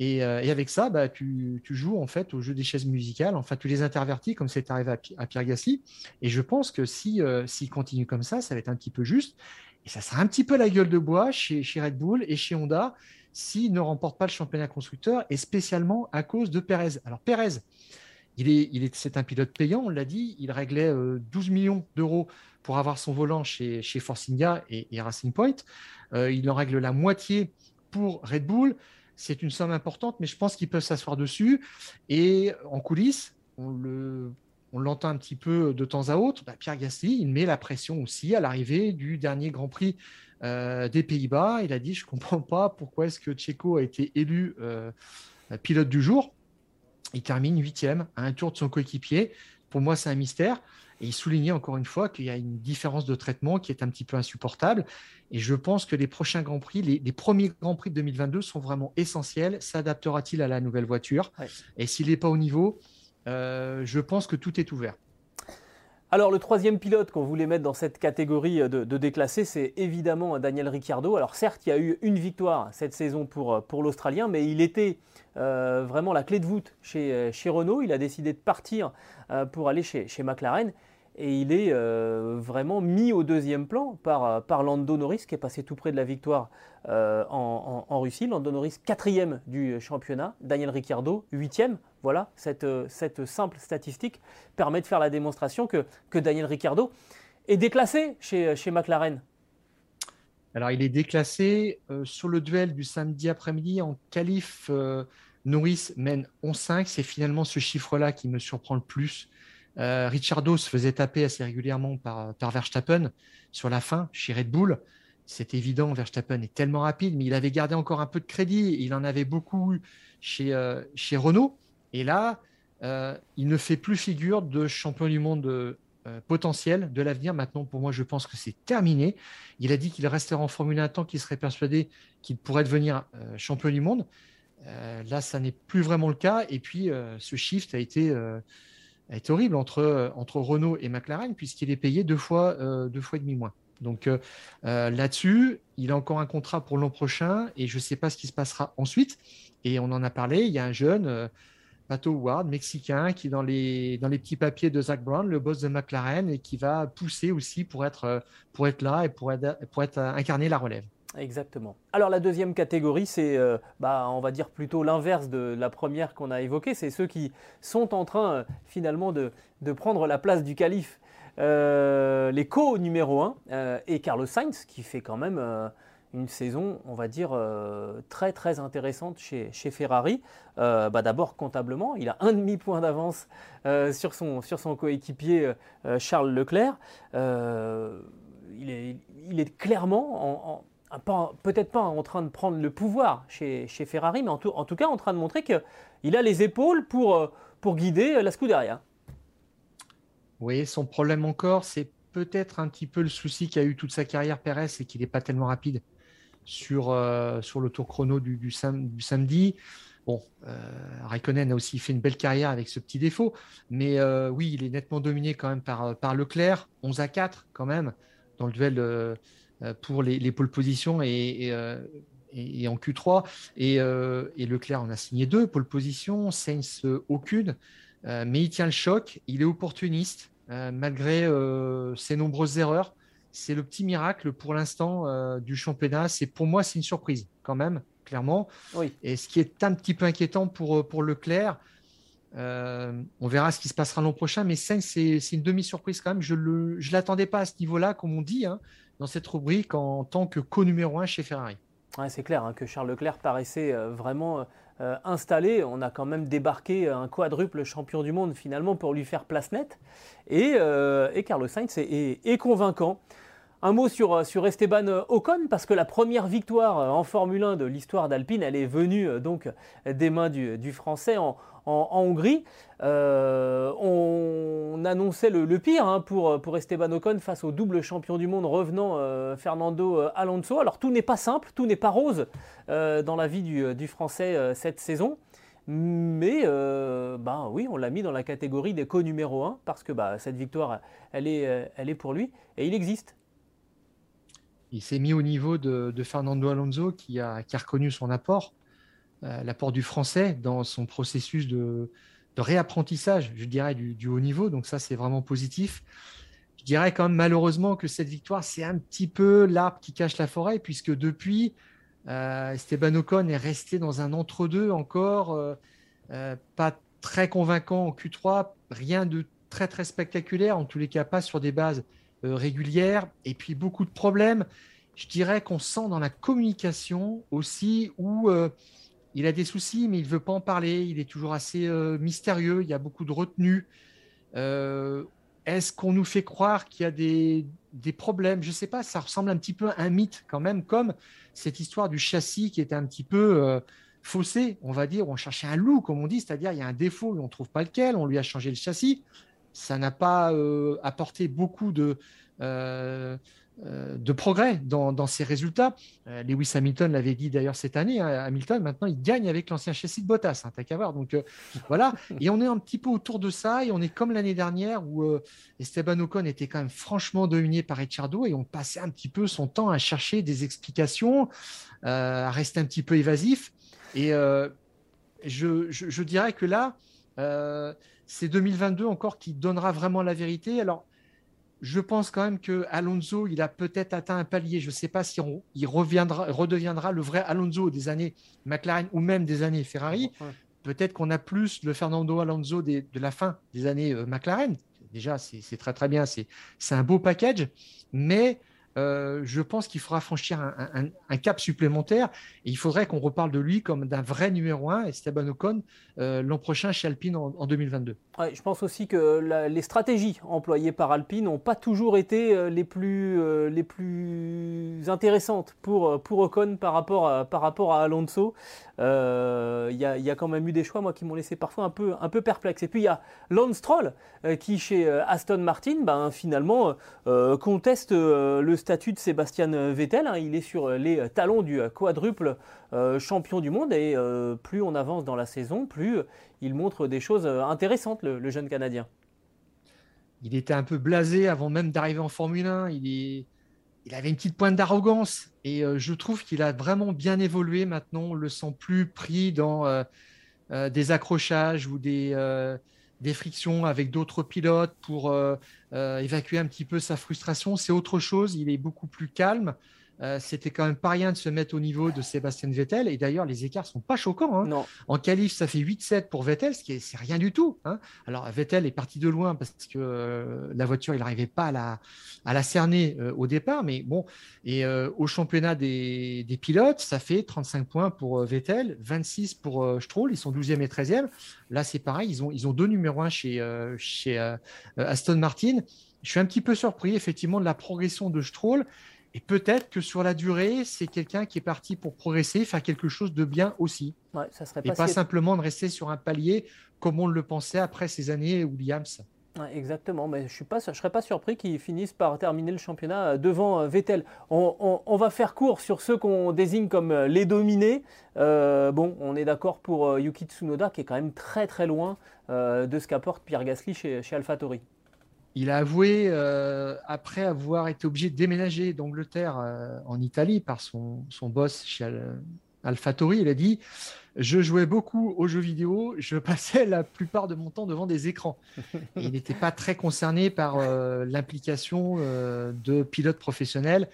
Euh, et, avec ça, bah, tu, joues en fait au jeu des chaises musicales. Enfin, tu les intervertis comme c'est arrivé à, Pierre Gasly. Et je pense que si euh, s'il continue comme ça, ça va être un petit peu juste. Et ça sera un petit peu la gueule de bois chez, Red Bull et chez Honda s'il ne remporte pas le championnat constructeur, et spécialement à cause de Perez. Alors est, c'est un pilote payant, on l'a dit. Il réglait 12 euh, millions d'euros pour avoir son volant chez, chez Force India et, Racing Point. il en règle la moitié pour Red Bull c'est une somme importante, mais je pense qu'ils peuvent s'asseoir dessus. Et en coulisses, on le, on l'entend un petit peu de temps à autre, bah, Pierre Gasly, il met la pression aussi à l'arrivée du dernier Grand Prix euh, des Pays-Bas. Il a dit, je ne comprends pas pourquoi est-ce que Checo a été élu euh, pilote du jour. Il termine huitième à un tour de son coéquipier. pour moi, c'est un mystère. Et il soulignait encore une fois qu'il y a une différence de traitement qui est un petit peu insupportable. Et je pense que les prochains Grands Prix, les, premiers Grands Prix de 2022 sont vraiment essentiels. S'adaptera-t-il à la nouvelle voiture? Et s'il n'est pas au niveau, euh, je pense que tout est ouvert. Alors le troisième pilote qu'on voulait mettre dans cette catégorie de, déclassés, c'est évidemment Daniel Ricciardo. Alors certes, il y a eu une victoire cette saison pour, pour l'Australien, mais il était euh, vraiment la clé de voûte chez, chez Renault. Il a décidé de partir euh, pour aller chez, chez McLaren et il est euh, vraiment mis au deuxième plan par, par Lando Norris qui est passé tout près de la victoire euh, en, Russie. Lando Norris quatrième du championnat, Daniel Ricciardo huitième. Voilà, cette, cette, simple statistique permet de faire la démonstration que, que Daniel Ricciardo est déclassé chez, chez McLaren. Alors il est déclassé euh, sur le duel du samedi après-midi en qualif. Norris mène 11-5. C'est finalement ce chiffre-là qui me surprend le plus euh, Ricciardo se faisait taper assez régulièrement par, Verstappen sur la fin chez Red Bull. C'est évident, Verstappen est tellement rapide, mais il avait gardé encore un peu de crédit. Il en avait beaucoup chez, euh, chez Renault. Et là, euh, il ne fait plus figure de champion du monde potentiel de l'avenir. Maintenant, pour moi, je pense que c'est terminé. Il a dit qu'il resterait en Formule 1 tant qu'il serait persuadé qu'il pourrait devenir champion du monde. là, ça n'est plus vraiment le cas. Et puis, ce shift a été est horrible entre, euh, entre Renault et McLaren, puisqu'il est payé deux fois, euh, deux fois et demi moins. Donc euh, là-dessus, il a encore un contrat pour l'an prochain et je ne sais pas ce qui se passera ensuite. Et on en a parlé, il y a un jeune, Pato Ward, mexicain, qui est dans les, dans les petits papiers de Zach Brown, le boss de McLaren, et qui va pousser aussi pour être, pour être là et pour, pour être, incarner la relève. Exactement. Alors la deuxième catégorie, c'est, euh, bah, on va dire plutôt l'inverse de la première qu'on a évoquée, c'est ceux qui sont en train euh, finalement de, prendre la place du calife, euh, les co numéro 1, et Carlos Sainz, qui fait quand même une saison, on va dire, très très intéressante chez, chez Ferrari. Bah, d'abord comptablement, il a un demi-point d'avance sur, son, sur son coéquipier Charles Leclerc. il, est, il est clairement en peut-être pas en train de prendre le pouvoir chez, Ferrari, mais en tout, cas en train de montrer qu'il a les épaules pour, euh, pour guider la Scuderia. Oui, son problème encore, c'est peut-être un petit peu le souci qu'a eu toute sa carrière Perez, c'est qu'il n'est pas tellement rapide sur, euh, sur le tour chrono du, du, samedi. Bon, euh, Raikkonen a aussi fait une belle carrière avec ce petit défaut, mais oui, il est nettement dominé quand même par, par Leclerc, 11 à 4 quand même, dans le duel euh, pour les, les pole positions et, euh, et, en Q3. Euh, et, Leclerc en a signé deux pole positions, Sainz aucune. mais il tient le choc, il est opportuniste malgré ses nombreuses erreurs. C'est le petit miracle pour l'instant du championnat. C'est pour moi c'est une surprise quand même, clairement. Oui. Et ce qui est un petit peu inquiétant pour, pour Leclerc, on verra ce qui se passera l'an prochain, mais Sainz, c'est une demi-surprise quand même. Je ne l'attendais pas à ce niveau-là, comme on dit. Hein dans cette rubrique en tant que co-numéro 1 chez Ferrari. c'est clair hein, que Charles Leclerc paraissait euh, vraiment euh, installé. On a quand même débarqué un quadruple champion du monde finalement pour lui faire place nette. Et, euh, Carlos Sainz est, convaincant. Un mot sur, sur, Esteban Ocon, parce que la première victoire en Formule 1 de l'histoire d'Alpine, elle est venue donc des mains du, du Français en, en, Hongrie. Euh, on annonçait le, pire hein, pour, pour Esteban Ocon face au double champion du monde revenant euh, Fernando euh, Alonso. Alors tout n'est pas simple, tout n'est pas rose dans la vie du, Français cette saison. Mais bah, oui, on l'a mis dans la catégorie des co numéro 1 parce que bah, cette victoire, elle est, elle est pour lui et il existe. Il s'est mis au niveau de, Fernando Alonso qui a, qui a reconnu son apport. Euh, l'apport du français dans son processus de, réapprentissage, je dirais, du, haut niveau. Donc ça, c'est vraiment positif. Je dirais quand même malheureusement que cette victoire, c'est un petit peu l'arbre qui cache la forêt, puisque depuis, euh, Esteban Ocon est resté dans un entre-deux encore, euh, pas très convaincant en Q3, rien de très très spectaculaire, en tous les cas pas sur des bases régulières, et puis beaucoup de problèmes. Je dirais qu'on sent dans la communication aussi où il a des soucis, mais il ne veut pas en parler. Il est toujours assez euh, mystérieux. Il y a beaucoup de retenue. Euh, est-ce qu'on nous fait croire qu'il y a des, problèmes? Je ne sais pas. Ça ressemble un petit peu à un mythe quand même, comme cette histoire du châssis qui était un petit peu euh, faussé, on va dire. On cherchait un loup, comme on dit, c'est-à-dire il y a un défaut, on ne trouve pas lequel. On lui a changé le châssis. ça n'a pas apporté beaucoup de, de progrès dans, ses résultats. Euh, Lewis Hamilton l'avait dit d'ailleurs cette année. Hein, Hamilton, maintenant, il gagne avec l'ancien châssis de Bottas. Hein, T'as qu'à voir. Donc euh, voilà. Et on est un petit peu autour de ça. Et on est comme l'année dernière où Esteban Ocon était quand même franchement dominé par Ricciardo et on passait un petit peu son temps à chercher des explications, à rester un petit peu évasif. Et je, je, dirais que là, c'est 2022 encore qui donnera vraiment la vérité. Alors, je pense quand même que Alonso, il a peut-être atteint un palier. Je ne sais pas si il reviendra, redeviendra le vrai Alonso des années McLaren ou même des années Ferrari. Peut-être qu'on a plus le Fernando Alonso de la fin des années euh, McLaren. Déjà, c'est très très bien, c'est un beau package. Mais euh, je pense qu'il faudra franchir un, cap supplémentaire et il faudrait qu'on reparle de lui comme d'un vrai numéro un, Esteban Ocon, euh, l'an prochain chez Alpine en, 2022. je pense aussi que les stratégies employées par Alpine n'ont pas toujours été euh, les plus, les plus intéressantes pour, pour Ocon par rapport à, par rapport à Alonso. Il y, a, quand même eu des choix moi, qui m'ont laissé parfois un peu, un peu perplexe. Et puis il y a Lance Stroll qui, chez Aston Martin, ben, finalement, conteste le statut de Sébastien Vettel. Hein. il est sur les talons du quadruple euh, champion du monde et euh, plus on avance dans la saison, plus il montre des choses intéressantes, le, jeune Canadien. Il était un peu blasé avant même d'arriver en Formule 1. Il, avait une petite pointe d'arrogance et euh, je trouve qu'il a vraiment bien évolué maintenant. On le sent plus pris dans des accrochages ou des des frictions avec d'autres pilotes pour euh, euh, évacuer un petit peu sa frustration. C'est autre chose, il est beaucoup plus calme. Euh, c'était quand même pas rien de se mettre au niveau de Sébastien Vettel. Et d'ailleurs, les écarts sont pas choquants. Hein. En qualif, ça fait 8-7 pour Vettel, ce qui est, c'est rien du tout. Hein. Alors, Vettel est parti de loin parce que euh, la voiture, il n'arrivait pas à la, à la cerner euh, au départ. Mais bon, et au championnat des, des, pilotes, ça fait 35 points pour Vettel, 26 pour Stroll. Ils sont 12e et 13e. Là, c'est pareil. Ils ont, ils ont deux numéros 1 chez, chez Aston Martin. Je suis un petit peu surpris, effectivement, de la progression de Stroll. Et peut-être que sur la durée, c'est quelqu'un qui est parti pour progresser, faire quelque chose de bien aussi. ça serait pas et pas simplement de rester sur un palier comme on le pensait après ces années Williams. exactement, mais je ne serais pas surpris qu'ils finissent par terminer le championnat euh, devant euh, Vettel. On, va faire court sur ceux qu'on désigne comme euh, les dominés. bon, on est d'accord pour Yuki Tsunoda qui est quand même très très loin de ce qu'apporte Pierre Gasly chez, chez AlphaTauri. Il a avoué, euh, après avoir été obligé de déménager d'Angleterre euh, en Italie par son, son boss chez AlphaTauri, il a dit Je jouais beaucoup aux jeux vidéo, je passais la plupart de mon temps devant des écrans. il n'était pas très concerné par euh, l'implication de pilotes professionnels.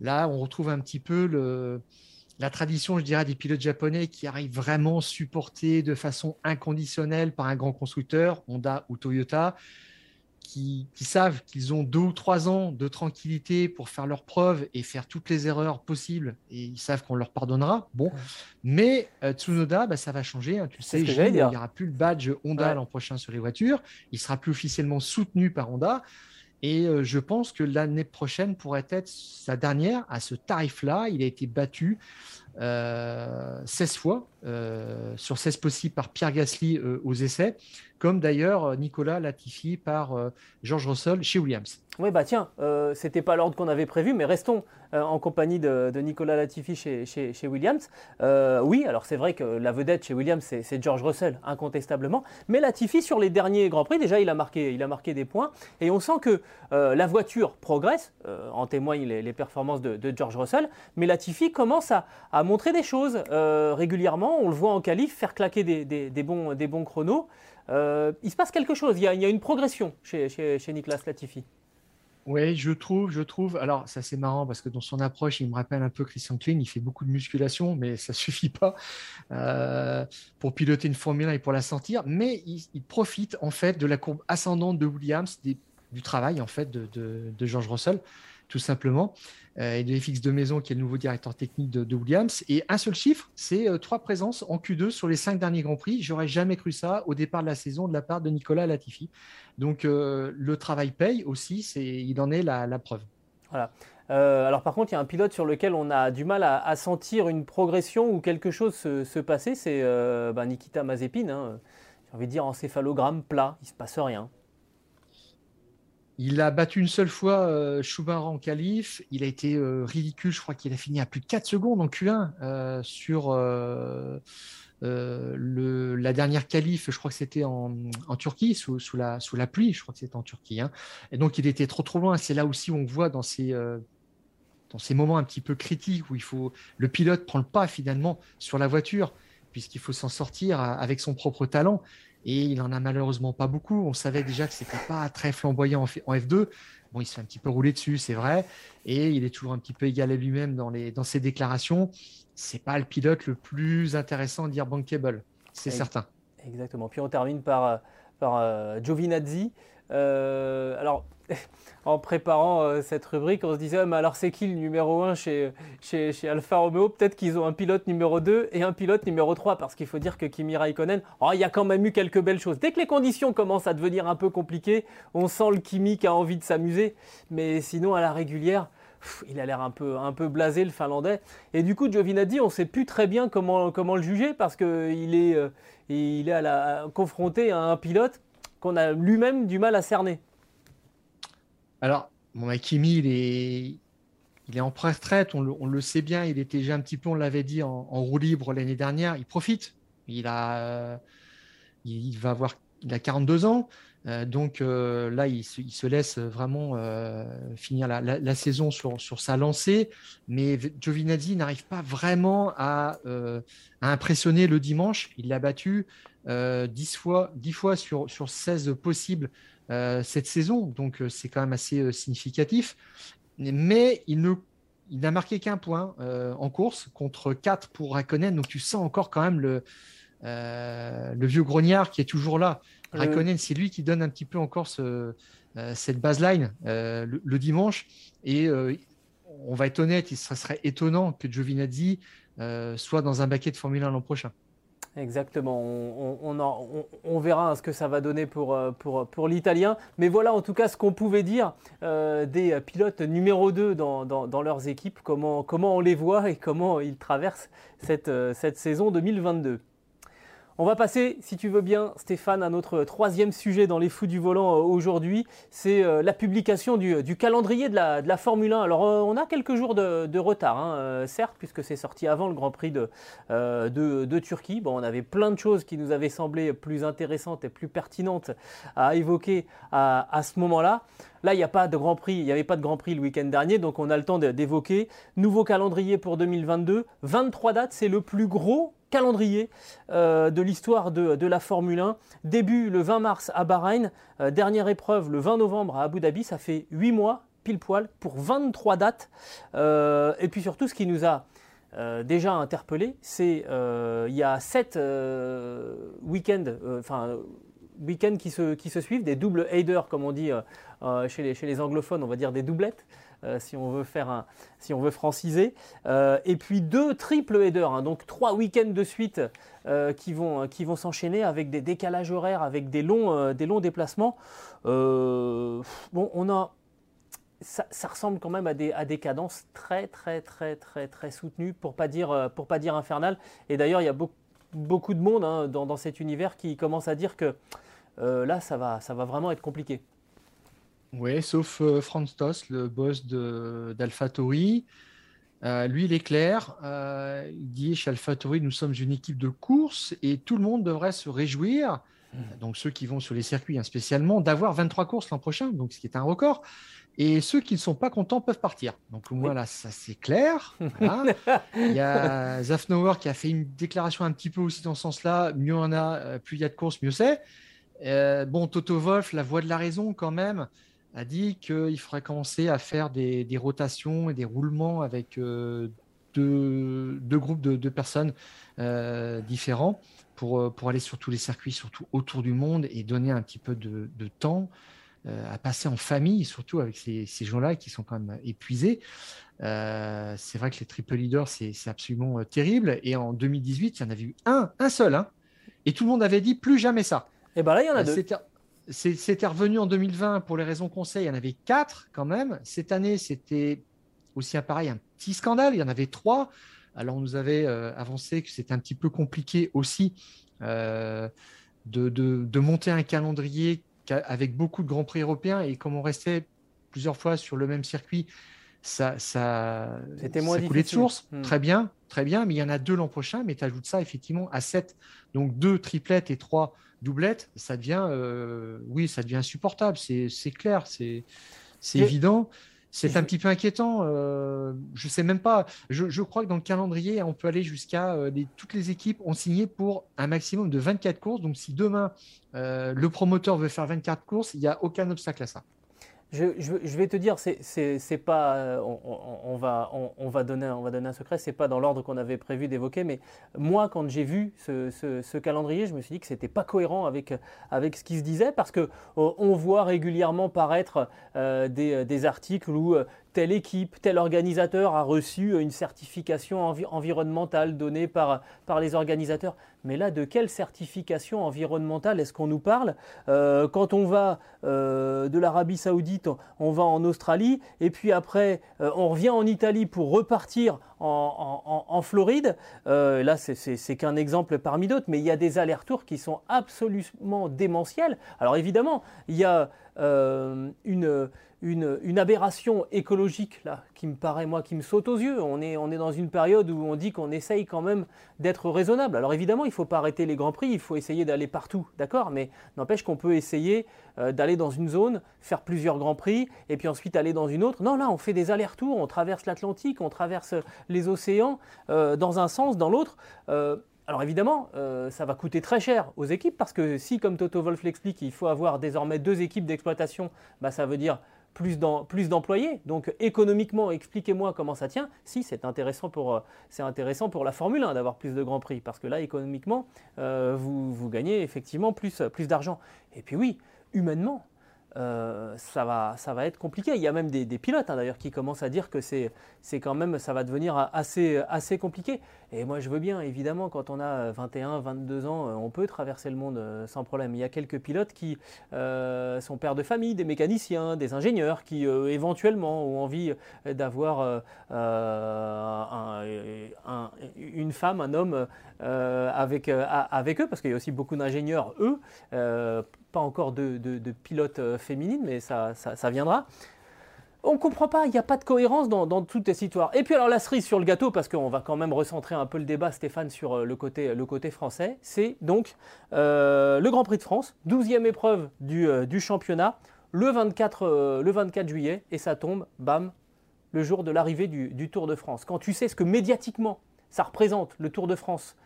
Là, on retrouve un petit peu la tradition, je dirais, des pilotes japonais qui arrivent vraiment supportés de façon inconditionnelle par un grand constructeur, Honda ou Toyota qui, savent qu'ils ont deux ou trois ans de tranquillité pour faire leurs preuves et faire toutes les erreurs possibles, et ils savent qu'on leur pardonnera. Bon, mais euh, Tsunoda, bah, ça va changer. Hein. tu sais, il n'y aura plus le badge Honda l'an prochain sur les voitures. Il sera plus officiellement soutenu par Honda. Et euh, je pense que l'année prochaine pourrait être sa dernière à ce tarif-là. Il a été battu 16 euh, fois, sur 16 possibles par Pierre Gasly aux essais comme d'ailleurs euh, Nicolas Latifi par euh, George Russell chez Williams. Oui, bah tiens, euh, c'était pas l'ordre qu'on avait prévu, mais restons euh, en compagnie de, Nicolas Latifi chez, Williams. oui, alors c'est vrai que la vedette chez Williams, c'est George Russell, incontestablement. Mais Latifi, sur les derniers Grands Prix, déjà, il a marqué, des points. Et on sent que la voiture progresse, en témoignent les, performances de, George Russell. Mais Latifi commence à, montrer des choses régulièrement. On le voit en qualif faire claquer des, bons, chronos. Euh, il se passe quelque chose, il y a, une progression chez, Nicolas Latifi. Oui, je trouve, je trouve. Alors, ça c'est marrant parce que dans son approche, il me rappelle un peu Christian Klein. Il fait beaucoup de musculation, mais ça suffit pas euh, pour piloter une Formule 1 et pour la sentir. Mais il, profite en fait de la courbe ascendante de Williams, du travail en fait de, George Russell tout simplement, euh, et de FX de Maison, qui est le nouveau directeur technique de, Williams. Et un seul chiffre, c'est euh, trois présences en Q2 sur les cinq derniers Grands Prix. J'aurais jamais cru ça au départ de la saison de la part de Nicolas Latifi. Donc euh, le travail paye aussi, il en est la, preuve. Voilà. alors par contre, il y a un pilote sur lequel on a du mal à, sentir une progression ou quelque chose se, passer, c'est ben, Nikita Mazepin. Hein. J'ai envie de dire encéphalogramme plat, il se passe rien. Il a battu une seule fois euh, en qualif. Il a été euh, ridicule. Je crois qu'il a fini à plus de 4 secondes en Q1 euh, sur euh, la dernière qualif. Je crois que c'était en, Turquie, sous, la, pluie. Je crois que c'était en Turquie. Hein. Et donc, il était trop, trop loin. C'est là aussi où on voit dans ces, dans ces moments un petit peu critiques où il faut, le pilote prend le pas finalement sur la voiture puisqu'il faut s'en sortir avec son propre talent et il en a malheureusement pas beaucoup. On savait déjà que c'était pas très flamboyant en F2. Bon, il se fait un petit peu rouler dessus, c'est vrai, et il est toujours un petit peu égal à lui-même dans, les, dans ses déclarations. C'est pas le pilote le plus intéressant à dire bankable, c'est certain. Exactement. Puis on termine par, par euh, Giovinazzi. Euh, alors, en préparant euh, cette rubrique, on se disait, ah, mais alors c'est qui le numéro 1 chez, chez, chez Alfa Romeo? Peut-être qu'ils ont un pilote numéro 2 et un pilote numéro 3, parce qu'il faut dire que Kimi Raikkonen, oh, il y a quand même eu quelques belles choses. Dès que les conditions commencent à devenir un peu compliquées, on sent le Kimi qui a envie de s'amuser, mais sinon à la régulière, il a l'air un peu, un peu blasé le Finlandais. Et du coup, Giovinazzi, on ne sait plus très bien comment, le juger, parce qu'il est, euh, il est à la, confronté à un pilote qu'on a lui-même du mal à cerner. Alors, mon Kimi, il est, il est en retraite, on le, sait bien, il était déjà un petit peu, on l'avait dit, en, roue libre l'année dernière. Il profite. Il, a, va avoir il a 42 ans. Euh, donc euh, là, il se, il se, laisse vraiment euh, finir la, saison sur, sur, sa lancée. Mais Giovinazzi n'arrive pas vraiment à, impressionner le dimanche. Il l'a battu 10 fois, 10 fois sur, sur 16 possibles cette saison, donc euh, c'est quand même assez euh, significatif. Mais il ne il n'a marqué qu'un point en course contre 4 pour Raikkonen, donc tu sens encore quand même le, le vieux grognard qui est toujours là. Raikkonen, c'est lui qui donne un petit peu encore ce, cette baseline le, le, dimanche. Et on va être honnête, il serait étonnant que Giovinazzi soit dans un baquet de Formule 1 l'an prochain. Exactement, on, verra ce que ça va donner pour, euh, pour, pour l'italien. Mais voilà en tout cas ce qu'on pouvait dire euh, des pilotes numéro 2 dans, dans, leurs équipes, comment, comment on les voit et comment ils traversent cette, euh, cette saison 2022. On va passer, si tu veux bien, Stéphane, à notre troisième sujet dans les fous du volant euh, aujourd'hui. C'est euh, la publication du, calendrier de la, Formule 1. Alors, euh, on a quelques jours de, retard, hein, certes, puisque c'est sorti avant le Grand Prix de, Turquie. Bon, on avait plein de choses qui nous avaient semblé plus intéressantes et plus pertinentes à évoquer à, à ce moment-là. Là, il n'y a pas de Grand Prix, il n'y avait pas de Grand Prix le week-end dernier, donc on a le temps d'évoquer. Nouveau calendrier pour 2022, 23 dates, c'est le plus gros calendrier euh, de l'histoire de, la Formule 1. Début le 20 mars à Bahreïn, euh, dernière épreuve le 20 novembre à Abu Dhabi, ça fait 8 mois pile poil pour 23 dates. Euh, et puis surtout ce qui nous a déjà interpellé, c'est il y a 7 week-ends, enfin week-ends qui se, qui se suivent, des doubles headers comme on dit chez les, chez, les, anglophones, on va dire des doublettes. Euh, si on veut faire un, si on veut franciser. Euh, et puis deux triple headers, hein, donc trois week-ends de suite euh, qui vont, qui vont s'enchaîner avec des décalages horaires, avec des longs, des longs déplacements. bon, on a, ça, ressemble quand même à des, à des cadences très très très très très soutenues, pour pas dire, pour pas dire infernales. Et d'ailleurs, il y a beaucoup, beaucoup de monde hein, dans, cet univers qui commence à dire que là, ça va, ça va vraiment être compliqué. Oui, sauf euh, Franz Toss, le boss d'AlphaTauri. Euh, lui, il est clair. Euh, il dit chez AlphaTauri, nous sommes une équipe de course et tout le monde devrait se réjouir, mmh. donc ceux qui vont sur les circuits hein, spécialement, d'avoir 23 courses l'an prochain, donc ce qui est un record. Et ceux qui ne sont pas contents peuvent partir. Donc voilà, ça c'est clair. il y a Zafnauer qui a fait une déclaration un petit peu aussi dans ce sens-là. Mieux on a, plus il y a de courses, mieux c'est. bon, Toto Wolf, la voix de la raison quand même a dit qu'il faudrait commencer à faire des, rotations et des roulements avec euh, deux, groupes de, personnes euh, différents pour, euh, pour aller sur tous les circuits, surtout autour du monde, et donner un petit peu de, temps à passer en famille, surtout avec ces, gens-là qui sont quand même épuisés. c'est vrai que les triple leaders, c'est absolument terrible. Et en 2018, il y en avait eu un, un seul. Hein, et tout le monde avait dit plus jamais ça. Et bien là, il y en a deux. C'était revenu en 2020 pour les raisons conseils, il y en avait quatre quand même. Cette année, c'était aussi un pareil, un petit scandale, il y en avait trois. Alors on nous avait euh, avancé que c'était un petit peu compliqué aussi euh, de, monter un calendrier avec beaucoup de grands prix européens et comme on restait plusieurs fois sur le même circuit, ça, ça, C'était moins coulait de source. Hmm. Très bien, très bien, mais il y en a deux l'an prochain, mais tu ajoutes ça effectivement à 7. Donc deux triplettes et trois doublettes, ça devient, euh, oui, ça devient insupportable, c'est clair, c'est évident. C'est un petit peu inquiétant. Euh, je sais même pas. Je, crois que dans le calendrier, on peut aller jusqu'à euh, toutes les équipes ont signé pour un maximum de 24 courses. Donc, si demain euh, le promoteur veut faire 24 courses, il n'y a aucun obstacle à ça. Je, vais te dire, c'est pas, euh, on, va, on, va donner, on va donner un secret, c'est pas dans l'ordre qu'on avait prévu d'évoquer, mais moi, quand j'ai vu ce, calendrier, je me suis dit que c'était pas cohérent avec, avec ce qui se disait, parce que on voit régulièrement paraître euh, des, articles où euh, telle équipe, tel organisateur a reçu une certification environnementale donnée par, par les organisateurs. Mais là, de quelle certification environnementale est-ce qu'on nous parle? Euh, Quand on va euh, de l'Arabie saoudite, on va en Australie, et puis après, euh, on revient en Italie pour repartir en, Floride. là, c'est qu'un exemple parmi d'autres, mais il y a des allers-retours qui sont absolument démentiels. Alors évidemment, il y a une une, aberration écologique là, qui me paraît, moi, qui me saute aux yeux. On est, on est dans une période où on dit qu'on essaye quand même d'être raisonnable. Alors évidemment, il ne faut pas arrêter les grands prix, il faut essayer d'aller partout, d'accord? Mais n'empêche qu'on peut essayer euh, d'aller dans une zone, faire plusieurs grands prix, et puis ensuite aller dans une autre. Non, là, on fait des allers-retours, on traverse l'Atlantique, on traverse les océans, euh, dans un sens, dans l'autre. Euh, alors évidemment, ça va coûter très cher aux équipes parce que si, comme Toto Wolf l'explique, il faut avoir désormais deux équipes d'exploitation, bah, ça veut dire plus d'employés. Donc économiquement, expliquez-moi comment ça tient. Si, c'est intéressant, pour, euh, la Formule 1 d'avoir plus de grands prix, parce que là, économiquement, euh, vous, gagnez effectivement plus, plus d'argent. Et puis oui, humainement, euh, ça, va, être compliqué. Il y a même des, pilotes hein, d'ailleurs qui commencent à dire que c'est, quand même, ça va devenir assez compliqué. Et moi je veux bien, évidemment, quand on a 21, 22 ans, euh, on peut traverser le monde euh, sans problème. Il y a quelques pilotes qui sont pères de famille, des mécaniciens, des ingénieurs qui éventuellement ont envie d'avoir une femme, un homme avec, avec eux, parce qu'il y a aussi beaucoup d'ingénieurs, eux pas encore de, de, pilote euh, féminine, mais ça, viendra. On ne comprend pas, il n'y a pas de cohérence dans, dans, toute cette histoire. Et puis alors la cerise sur le gâteau, parce qu'on va quand même recentrer un peu le débat, Stéphane, sur euh, le côté, français, c'est donc euh, le Grand Prix de France, 12e épreuve du, du championnat, le 24, le 24 juillet, et ça tombe, bam, le jour de l'arrivée du, Tour de France. Quand tu sais ce que médiatiquement ça représente, le Tour de France,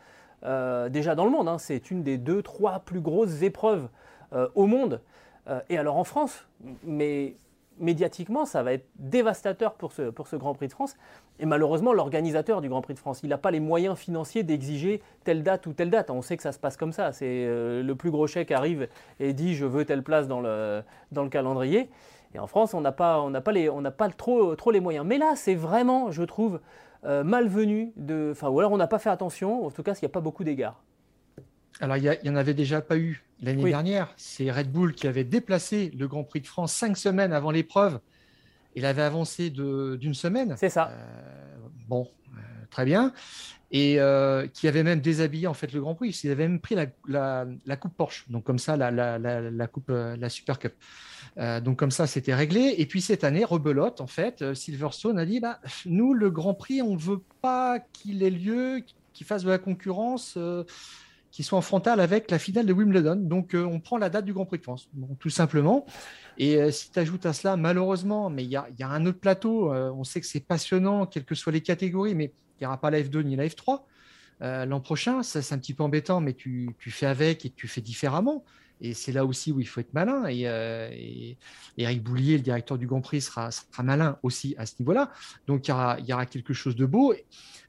déjà dans le monde, hein, c'est une des deux, trois plus grosses épreuves euh, au monde. Euh, et alors en France, mais médiatiquement, ça va être dévastateur pour ce, Grand Prix de France. Et malheureusement, l'organisateur du Grand Prix de France, il n'a pas les moyens financiers d'exiger telle date ou telle date. On sait que ça se passe comme ça. C'est euh, le plus gros chèque arrive et dit je veux telle place dans le, calendrier. Et en France, on n'a pas, les, on trop, les moyens. Mais là, c'est vraiment, je trouve, malvenu. De, enfin, ou alors on n'a pas fait attention. En tout cas, il n'y a pas beaucoup d'égards. Alors, il n'y en avait déjà pas eu l'année dernière. C'est Red Bull qui avait déplacé le Grand Prix de France cinq semaines avant l'épreuve. Il avait avancé d'une semaine. C'est ça. Euh, bon, euh, très bien. Et euh, qui avait même déshabillé en fait le Grand Prix. Il avait même pris la, coupe Porsche. Donc comme ça, la, coupe, la Super Cup. donc comme ça, c'était réglé. Et puis cette année, rebelote en fait, Silverstone a dit bah, nous le Grand Prix, on ne veut pas qu'il ait lieu, qu'il fasse de la concurrence qui sont en frontal avec la finale de Wimbledon. Donc, euh, on prend la date du Grand Prix de France, tout simplement. Et euh, si tu ajoutes à cela, malheureusement, mais il y a, un autre plateau, euh, on sait que c'est passionnant, quelles que soient les catégories, mais il n'y aura pas la F2 ni la F3. L'an prochain, ça c'est un petit peu embêtant, mais tu, fais avec et tu fais différemment. Et c'est là aussi où il faut être malin. Et, Eric Boulier, le directeur du Grand Prix, sera, sera malin aussi à ce niveau-là. Donc il y, aura, il y aura quelque chose de beau.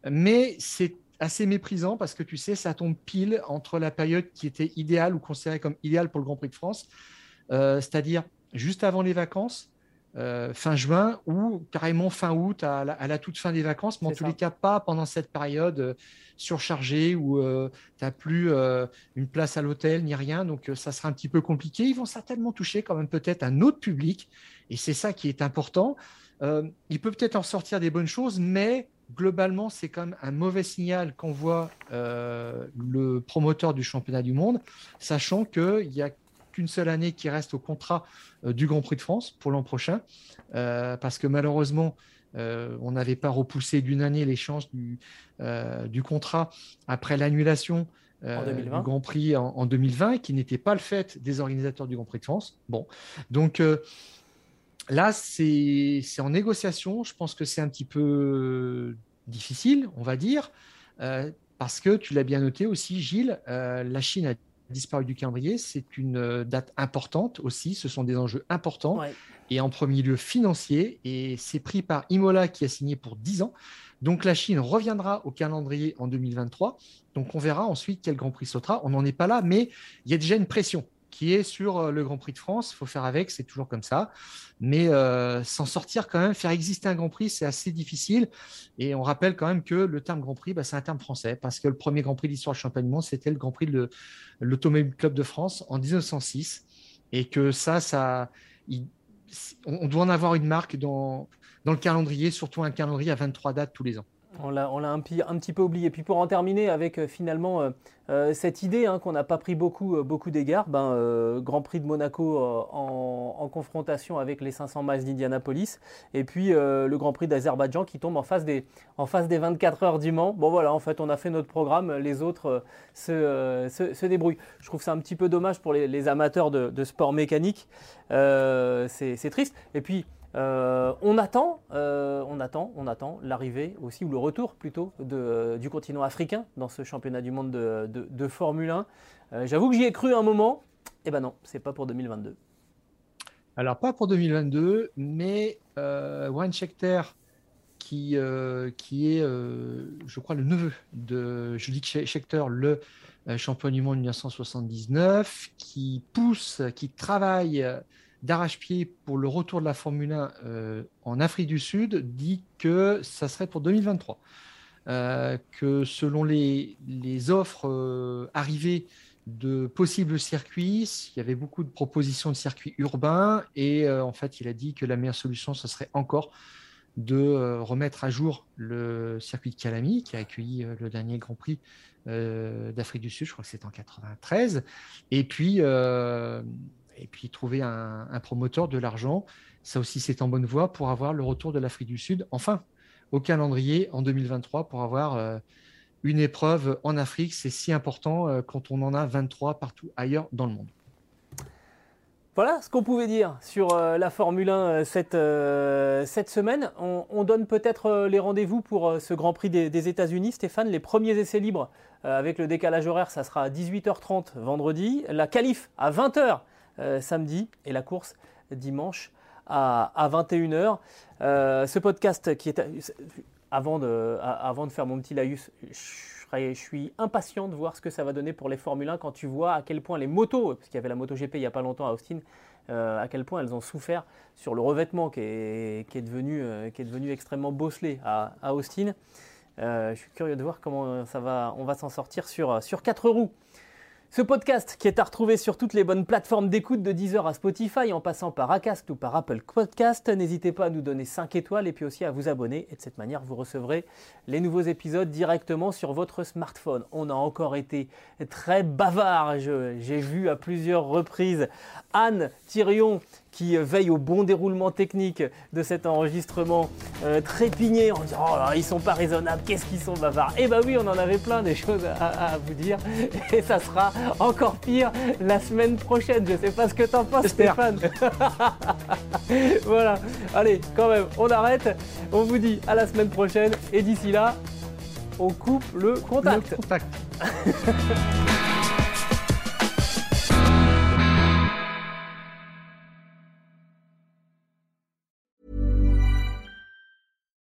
Mais c'est assez méprisant parce que tu sais, ça tombe pile entre la période qui était idéale ou considérée comme idéale pour le Grand Prix de France, euh, c'est-à-dire juste avant les vacances, euh, fin juin ou carrément fin août à la, toute fin des vacances, mais en tous les cas pas pendant cette période euh, surchargée où tu n'as plus une place à l'hôtel ni rien, donc ça sera un petit peu compliqué. Ils vont certainement toucher quand même peut-être un autre public et c'est ça qui est important. il peut peut-être en sortir des bonnes choses, mais globalement, c'est quand même un mauvais signal qu'envoie euh, le promoteur du championnat du monde, sachant qu'il y a qu'une seule année qui reste au contrat du Grand Prix de France pour l'an prochain, parce que malheureusement, on n'avait pas repoussé d'une année l'échange du, du contrat après l'annulation du Grand Prix en, en 2020, qui n'était pas le fait des organisateurs du Grand Prix de France. Bon, donc là, c'est en négociation. Je pense que c'est un petit peu difficile, on va dire, euh, parce que tu l'as bien noté aussi, Gilles, euh, la Chine a disparu du calendrier. C'est une euh, date importante aussi. Ce sont des enjeux importants. Et en premier lieu, financier. Et c'est pris par Imola qui a signé pour 10 ans. Donc la Chine reviendra au calendrier en 2023. Donc on verra ensuite quel Grand Prix sautera. On n'en est pas là, mais il y a déjà une pression qui est sur euh, le Grand Prix de France. Il faut faire avec, c'est toujours comme ça. Mais euh, s'en sortir quand même, faire exister un Grand Prix, c'est assez difficile. Et on rappelle quand même que le terme Grand Prix, bah, c'est un terme français, parce que le premier Grand Prix de l'histoire du championnat du monde, c'était le Grand Prix de l'Automobile Club de France en 1906. Et que ça, ça on doit en avoir une marque dans, dans le calendrier, surtout un calendrier à 23 dates tous les ans. On l'a un, petit peu oublié. Puis pour en terminer avec euh, finalement euh, euh, cette idée hein, qu'on n'a pas pris beaucoup, beaucoup d'égards, ben, Grand Prix de Monaco en, confrontation avec les 500 miles d'Indianapolis, et puis le Grand Prix d'Azerbaïdjan qui tombe en face, des, en face des 24 heures du Mans. Bon voilà, en fait on a fait notre programme, les autres se, se, débrouillent. Je trouve ça un petit peu dommage pour les, amateurs de, de, sport mécanique. C'est triste. Et puis euh, on attend, euh, on attend, on attend l'arrivée aussi, ou le retour plutôt, du continent africain dans ce championnat du monde de, Formule 1. Euh, j'avoue que j'y ai cru un moment. Eh ben non, c'est pas pour 2022. Alors pas pour 2022, mais Warren Schechter, qui, qui est, je crois, le neveu de Julie Schechter, le champion du monde 1979, qui pousse, qui travaille d'arrache-pied pour le retour de la Formule 1 euh, en Afrique du Sud dit que ça serait pour 2023. Euh, que selon les, offres euh, arrivées de possibles circuits, il y avait beaucoup de propositions de circuits urbains et en fait il a dit que la meilleure solution ce serait encore de remettre à jour le circuit de Calami qui a accueilli le dernier Grand Prix d'Afrique du Sud, je crois que c'est en 93, et puis et puis trouver un, promoteur, de l'argent. Ça aussi, c'est en bonne voie pour avoir le retour de l'Afrique du Sud, enfin, au calendrier en 2023 pour avoir euh, une épreuve en Afrique. C'est si important euh, quand on en a 23 partout ailleurs dans le monde. Voilà ce qu'on pouvait dire sur euh, la Formule 1 cette, semaine. On, donne peut-être les rendez-vous pour ce Grand Prix des, des États-Unis, Stéphane. Les premiers essais libres avec le décalage horaire, ça sera à 18h30 vendredi. La qualif à 20h euh, samedi et la course dimanche à, 21h. Euh, ce podcast qui est... Avant de, faire mon petit laïus, je suis impatient de voir ce que ça va donner pour les Formule 1 quand tu vois à quel point les motos, parce qu'il y avait la MotoGP il n'y a pas longtemps à Austin, euh, à quel point elles ont souffert sur le revêtement qui est, devenu, extrêmement bosselé à, Austin. je suis curieux de voir comment ça va, on va s'en sortir sur quatre roues. Ce podcast qui est à retrouver sur toutes les bonnes plateformes d'écoute de Deezer à Spotify en passant par Acast ou par Apple Podcast. N'hésitez pas à nous donner 5 étoiles et puis aussi à vous abonner et de cette manière vous recevrez les nouveaux épisodes directement sur votre smartphone. On a encore été très bavard, j'ai vu à plusieurs reprises Anne Thirion qui veille au bon déroulement technique de cet enregistrement euh, trépigné en disant Oh là, ils sont pas raisonnables, qu'est-ce qu'ils sont bavards Eh bah oui, on en avait plein des choses à, vous dire et ça sera encore pire la semaine prochaine. Je sais pas ce que t'en penses, Stéphane. voilà, allez, quand même, on arrête. On vous dit à la semaine prochaine et d'ici là, on coupe le contact. Le contact.